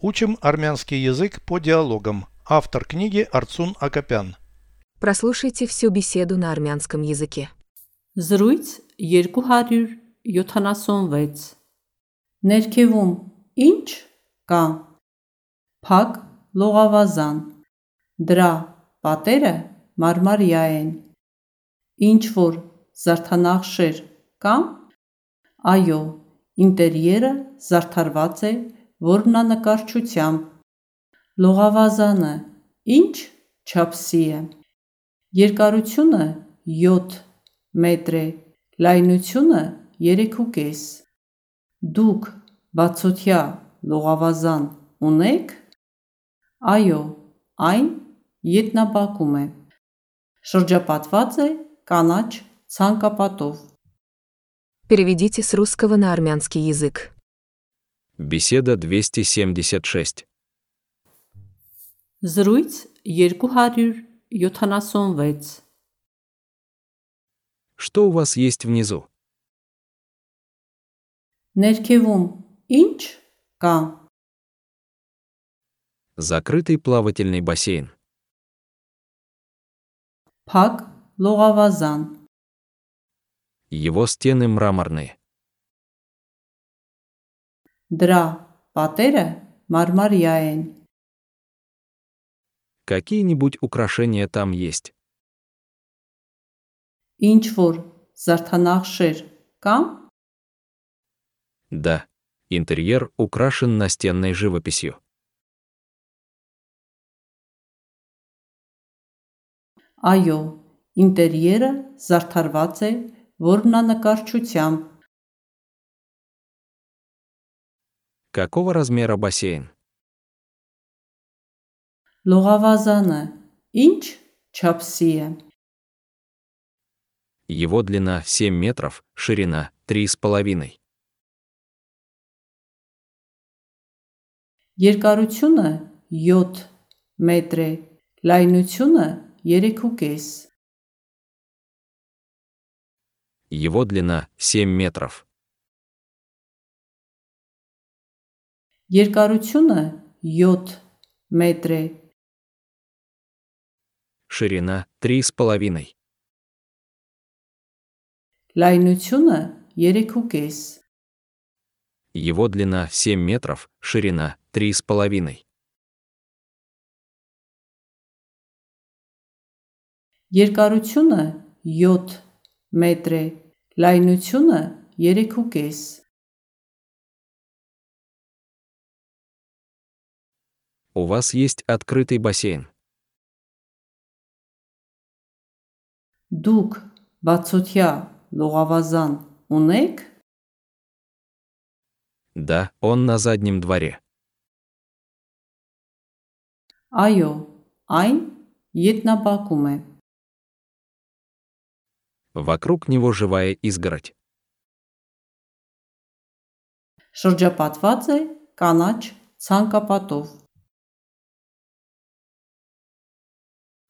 Учим армянский язык по диалогам. Автор книги Арцун Акопян. Прослушайте всю беседу на армянском языке. Զրույց 276 Ներքևում ինչ կա Փակ լողավազան Դրա պատերը մարմարյա են Ինչ որ զարդանախշեր կամ Այո, ինտերիերը զարդարված է որմնանկարչությամբ Լողավազանը ինչ չափսի է Երկարությունը 7 մետր է, լայնությունը 3.5 Դուք բացօթյա լողավազան ունեք Այո, այն ետնաբակում է Շրջապատված է կանաչ ցանկապատով Переведите с русского на армянский язык. Беседа 276. Զրույց 276 Что у вас есть внизу? Ներքևում ինչ կա Закрытый плавательный бассейн. Փակ լողավազան Его стены мраморные. Դրա պատերը մարմարյա են Какие-нибудь украшения там есть? Ինչ որ զարդանախշեր կամ Да. Интерьер украшен настенной живописью. այո, ինտերիերը զարդարված է որմնանկարչությամբ Какого размера бассейн? Լողավազանը ինչ չափսի է Его длина 7 метров, ширина 3,5. Երկարությունը 7 մետր է, լայնությունը 3.5 Его длина 7 метров. Երկարությունը 7 մետր է, Ширина 3,5. լայնությունը 3.5 Его длина 7 метров, ширина 3,5. Երկարությունը 7 մետր է, լայնությունը 3.5 У вас есть открытый бассейн. Դուք բացօթյա լողավազան ունեք Да, он на заднем дворе. Այո, այն ետնաբակում է Вокруг него живая изгородь. Շրջապատված է կանաչ ցանկապատով